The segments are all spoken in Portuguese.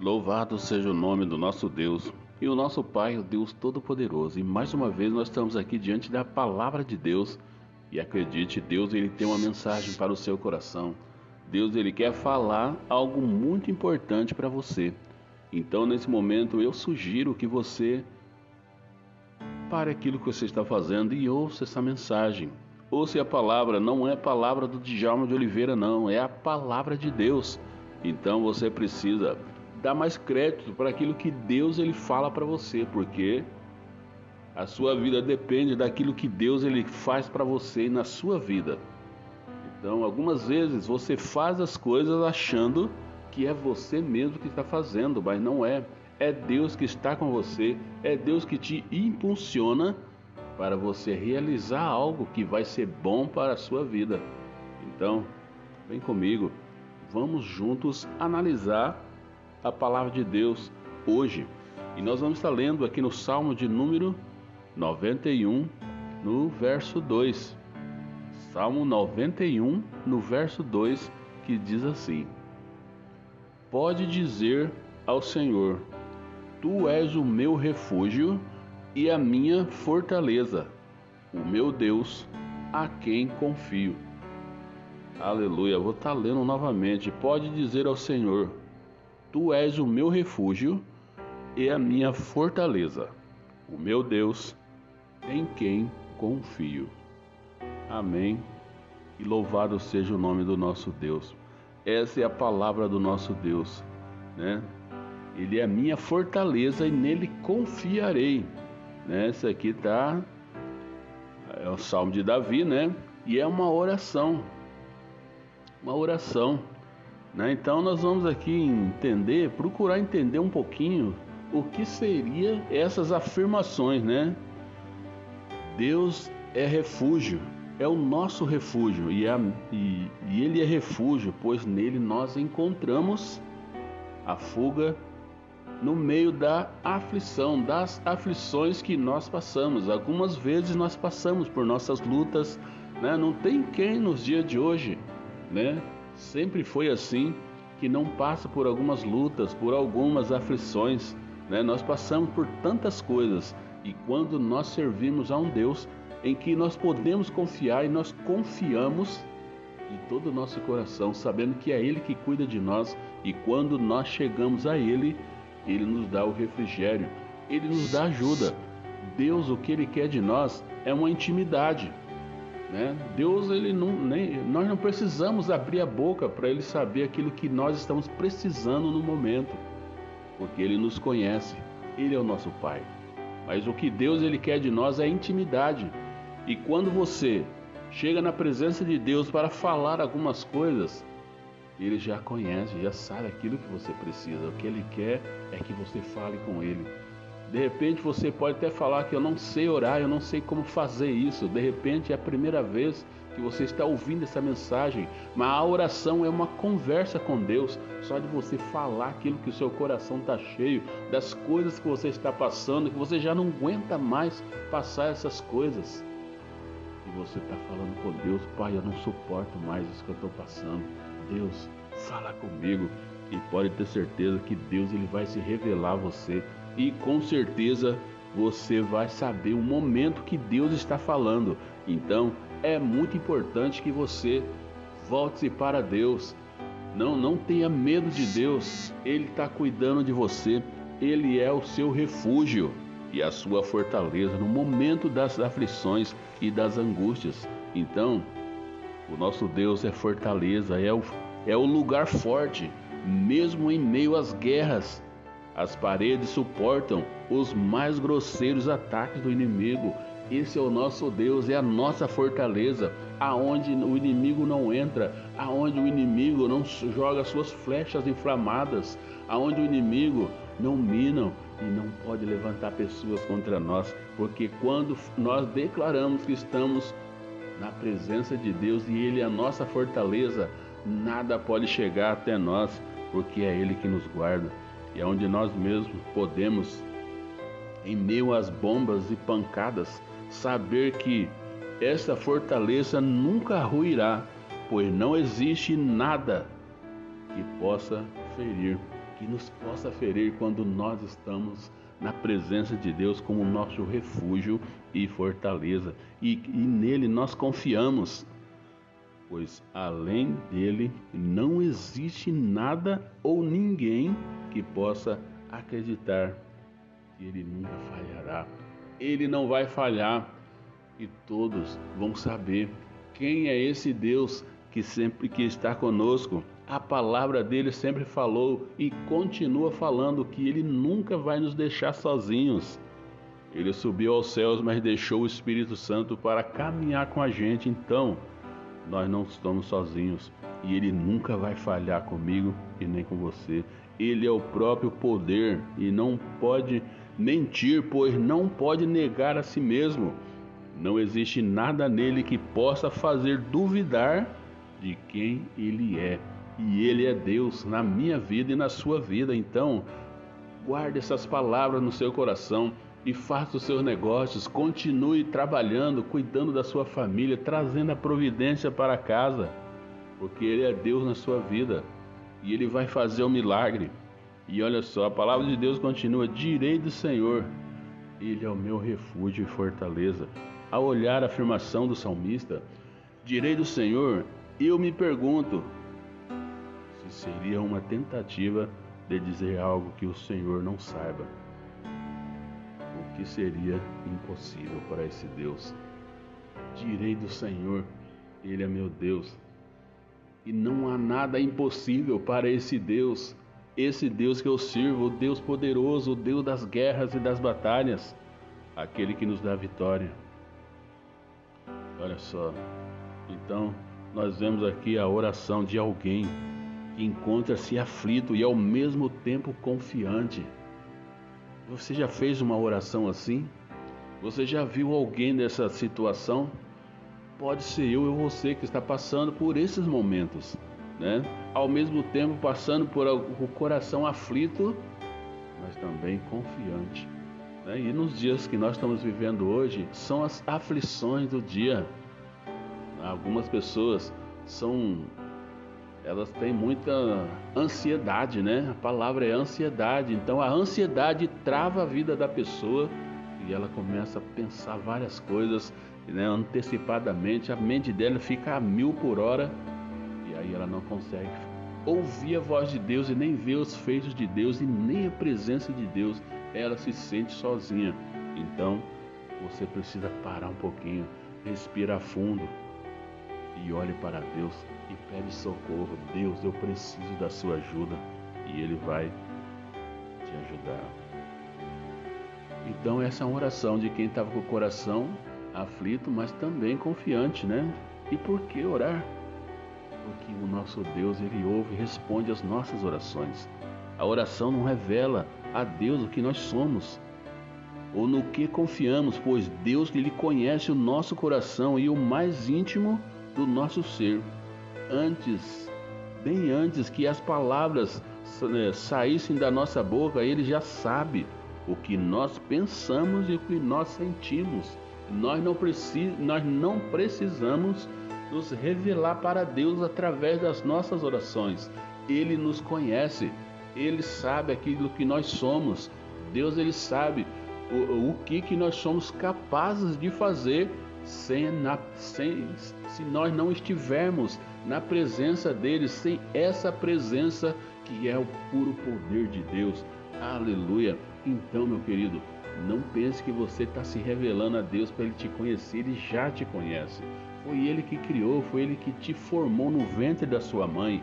Louvado seja o nome do nosso Deus e o nosso Pai, o Deus Todo-Poderoso. E mais uma vez nós estamos aqui diante da palavra de Deus. E acredite, Deus ele tem uma mensagem para o seu coração. Deus ele quer falar algo muito importante para você. Então, nesse momento, eu sugiro que você pare aquilo que você está fazendo e ouça essa mensagem. Ouça a palavra, não é a palavra do Djalma de Oliveira, não, é a palavra de Deus. Então você precisa dar mais crédito para aquilo que Deus ele fala para você, porque a sua vida depende daquilo que Deus ele faz para você e na sua vida. Então, algumas vezes você faz as coisas achando que é você mesmo que está fazendo, mas não é. É Deus que está com você, é Deus que te impulsiona para você realizar algo que vai ser bom para a sua vida. Então, vem comigo, vamos juntos analisar a palavra de Deus hoje. E nós vamos estar lendo aqui no Salmo de número 91, no verso 2. Salmo 91, no verso 2, que diz assim: Pode dizer ao Senhor: Tu és o meu refúgio e a minha fortaleza, o meu Deus, a quem confio. Aleluia. Vou estar lendo novamente. Pode dizer ao Senhor: Tu és o meu refúgio e a minha fortaleza, o meu Deus, em quem confio. Amém. E louvado seja o nome do nosso Deus. Essa é a palavra do nosso Deus, né? Ele é a minha fortaleza e nele confiarei. Né? Aqui tá é o Salmo de Davi, né? E é uma oração. Uma oração né? Então nós vamos aqui entender, procurar entender um pouquinho o que seria essas afirmações, né? Deus é refúgio, é o nosso refúgio e, a, e, e Ele é refúgio, pois nele nós encontramos a fuga no meio da aflição, das aflições que nós passamos. Algumas vezes nós passamos por nossas lutas, né? Não tem quem nos dias de hoje, né? Sempre foi assim, que não passa por algumas lutas, por algumas aflições. Né? Nós passamos por tantas coisas e quando nós servimos a um Deus em que nós podemos confiar e nós confiamos de todo o nosso coração, sabendo que é Ele que cuida de nós e quando nós chegamos a Ele, Ele nos dá o refrigério, Ele nos dá ajuda. Deus, o que Ele quer de nós é uma intimidade. Né? Deus, ele não, nem, nós não precisamos abrir a boca para ele saber aquilo que nós estamos precisando no momento, porque ele nos conhece, ele é o nosso Pai. Mas o que Deus ele quer de nós é intimidade. E quando você chega na presença de Deus para falar algumas coisas, ele já conhece, já sabe aquilo que você precisa. O que ele quer é que você fale com ele. De repente você pode até falar que eu não sei orar, eu não sei como fazer isso. De repente é a primeira vez que você está ouvindo essa mensagem, mas a oração é uma conversa com Deus, só de você falar aquilo que o seu coração está cheio, das coisas que você está passando, que você já não aguenta mais passar essas coisas. E você está falando com Deus, Pai, eu não suporto mais isso que eu estou passando. Deus, fala comigo. E pode ter certeza que Deus ele vai se revelar a você e com certeza você vai saber o momento que Deus está falando. Então é muito importante que você volte para Deus. Não, não tenha medo de Deus. Ele está cuidando de você. Ele é o seu refúgio e a sua fortaleza no momento das aflições e das angústias. Então, o nosso Deus é fortaleza, é o, é o lugar forte, mesmo em meio às guerras, as paredes suportam os mais grosseiros ataques do inimigo. Esse é o nosso Deus, é a nossa fortaleza, aonde o inimigo não entra, aonde o inimigo não joga suas flechas inflamadas, aonde o inimigo não mina e não pode levantar pessoas contra nós, porque quando nós declaramos que estamos na presença de Deus e Ele é a nossa fortaleza, nada pode chegar até nós, porque é Ele que nos guarda e onde nós mesmos podemos, em meio às bombas e pancadas, saber que essa fortaleza nunca ruirá, pois não existe nada que possa ferir que nos possa ferir quando nós estamos na presença de Deus como nosso refúgio e fortaleza. E, e nele nós confiamos, pois além dele não existe nada ou ninguém que possa acreditar que ele nunca falhará. Ele não vai falhar e todos vão saber quem é esse Deus que sempre que está conosco. A palavra dele sempre falou e continua falando que ele nunca vai nos deixar sozinhos. Ele subiu aos céus, mas deixou o Espírito Santo para caminhar com a gente. Então, nós não estamos sozinhos e ele nunca vai falhar comigo e nem com você. Ele é o próprio poder e não pode mentir, pois não pode negar a si mesmo. Não existe nada nele que possa fazer duvidar de quem ele é. E ele é Deus na minha vida e na sua vida. Então, guarde essas palavras no seu coração e faça os seus negócios. Continue trabalhando, cuidando da sua família, trazendo a providência para casa, porque ele é Deus na sua vida e ele vai fazer o um milagre. E olha só, a palavra de Deus continua: direi do Senhor, Ele é o meu refúgio e fortaleza. Ao olhar a afirmação do salmista, direi do Senhor, eu me pergunto se seria uma tentativa de dizer algo que o Senhor não saiba. O que seria impossível para esse Deus? Direi do Senhor, Ele é meu Deus. E não há nada impossível para esse Deus esse Deus que eu sirvo, o Deus poderoso, o Deus das guerras e das batalhas, aquele que nos dá vitória. Olha só, então nós vemos aqui a oração de alguém que encontra-se aflito e ao mesmo tempo confiante. Você já fez uma oração assim? Você já viu alguém nessa situação? Pode ser eu ou você que está passando por esses momentos né? ao mesmo tempo passando por o coração aflito, mas também confiante. Né? E nos dias que nós estamos vivendo hoje, são as aflições do dia. Algumas pessoas são elas têm muita ansiedade, né? A palavra é ansiedade. Então a ansiedade trava a vida da pessoa e ela começa a pensar várias coisas né? antecipadamente. A mente dela fica a mil por hora aí ela não consegue ouvir a voz de Deus e nem ver os feitos de Deus e nem a presença de Deus. Ela se sente sozinha. Então você precisa parar um pouquinho, respirar fundo e olhe para Deus e pede socorro. Deus, eu preciso da sua ajuda e Ele vai te ajudar. Então essa é uma oração de quem estava com o coração aflito, mas também confiante, né? E por que orar? porque o nosso Deus, ele ouve e responde às nossas orações. A oração não revela a Deus o que nós somos ou no que confiamos, pois Deus ele conhece o nosso coração e o mais íntimo do nosso ser. Antes, bem antes que as palavras né, saíssem da nossa boca, ele já sabe o que nós pensamos e o que nós sentimos. Nós não, precis, nós não precisamos nos revelar para Deus através das nossas orações. Ele nos conhece, ele sabe aquilo que nós somos. Deus ele sabe o, o que, que nós somos capazes de fazer sem, na, sem, se nós não estivermos na presença dele, sem essa presença que é o puro poder de Deus. Aleluia. Então, meu querido, não pense que você está se revelando a Deus para ele te conhecer, ele já te conhece. Foi Ele que criou, foi Ele que te formou no ventre da sua mãe.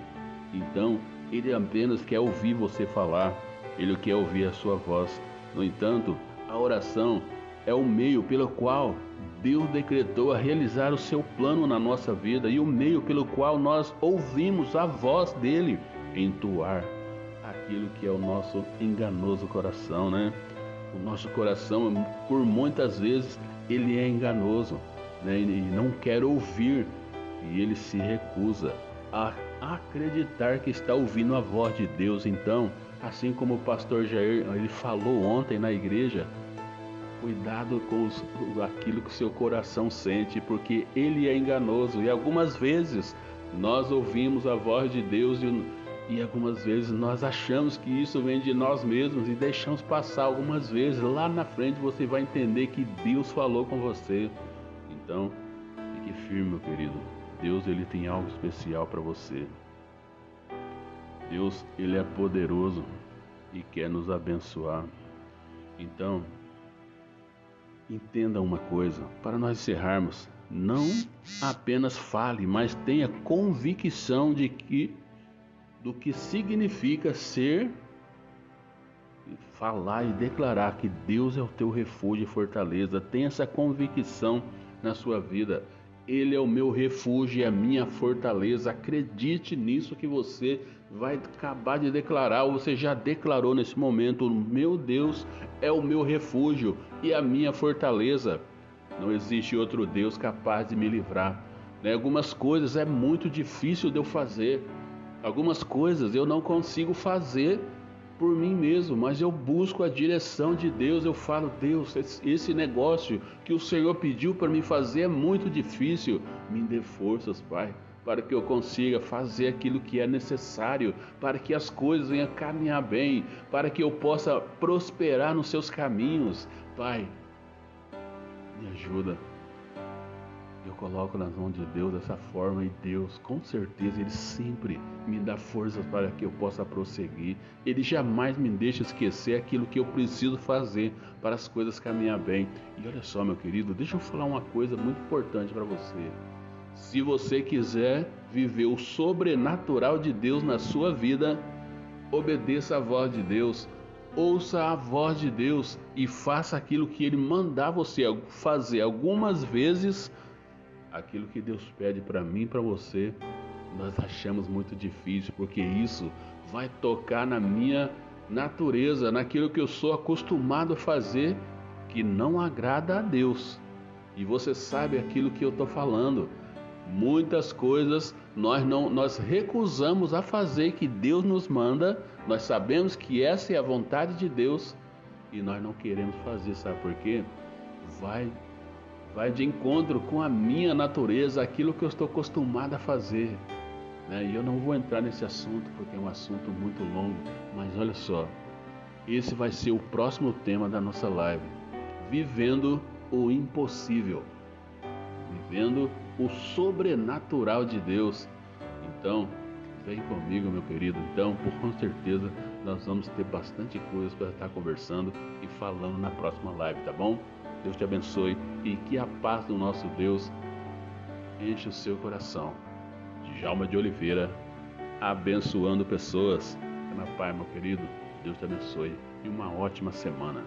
Então, Ele apenas quer ouvir você falar, Ele quer ouvir a sua voz. No entanto, a oração é o meio pelo qual Deus decretou a realizar o seu plano na nossa vida e o meio pelo qual nós ouvimos a voz dele entoar aquilo que é o nosso enganoso coração, né? O nosso coração, por muitas vezes, ele é enganoso né, e não quer ouvir, e ele se recusa a acreditar que está ouvindo a voz de Deus. Então, assim como o pastor Jair ele falou ontem na igreja, cuidado com os, aquilo que seu coração sente, porque ele é enganoso e algumas vezes nós ouvimos a voz de Deus e, E algumas vezes nós achamos que isso vem de nós mesmos e deixamos passar. Algumas vezes lá na frente você vai entender que Deus falou com você. Então, fique firme, meu querido. Deus ele tem algo especial para você. Deus ele é poderoso e quer nos abençoar. Então, entenda uma coisa, para nós encerrarmos, não apenas fale, mas tenha convicção de que do que significa ser falar e declarar que Deus é o teu refúgio e fortaleza. Tenha essa convicção na sua vida. Ele é o meu refúgio e a minha fortaleza. Acredite nisso que você vai acabar de declarar, ou você já declarou nesse momento: meu Deus é o meu refúgio e a minha fortaleza. Não existe outro Deus capaz de me livrar. Né? Algumas coisas é muito difícil de eu fazer. Algumas coisas eu não consigo fazer por mim mesmo, mas eu busco a direção de Deus. Eu falo, Deus, esse negócio que o Senhor pediu para me fazer é muito difícil. Me dê forças, Pai, para que eu consiga fazer aquilo que é necessário, para que as coisas venham caminhar bem, para que eu possa prosperar nos seus caminhos. Pai, me ajuda eu coloco nas mãos de Deus dessa forma e Deus, com certeza, Ele sempre me dá forças para que eu possa prosseguir. Ele jamais me deixa esquecer aquilo que eu preciso fazer para as coisas caminhar bem. E olha só, meu querido, deixa eu falar uma coisa muito importante para você. Se você quiser viver o sobrenatural de Deus na sua vida, obedeça a voz de Deus, ouça a voz de Deus e faça aquilo que Ele mandar você fazer algumas vezes aquilo que Deus pede para mim e para você, nós achamos muito difícil, porque isso vai tocar na minha natureza, naquilo que eu sou acostumado a fazer, que não agrada a Deus. E você sabe aquilo que eu estou falando. Muitas coisas nós não nós recusamos a fazer que Deus nos manda. Nós sabemos que essa é a vontade de Deus e nós não queremos fazer, sabe por quê? Vai vai de encontro com a minha natureza, aquilo que eu estou acostumado a fazer. Né? E eu não vou entrar nesse assunto porque é um assunto muito longo, mas olha só, esse vai ser o próximo tema da nossa live: vivendo o impossível, vivendo o sobrenatural de Deus. Então, vem comigo, meu querido. Então, com certeza, nós vamos ter bastante coisas para estar conversando e falando na próxima live, tá bom? Deus te abençoe e que a paz do nosso Deus enche o seu coração. Djalma de Oliveira, abençoando pessoas. Na paz, meu querido. Deus te abençoe e uma ótima semana.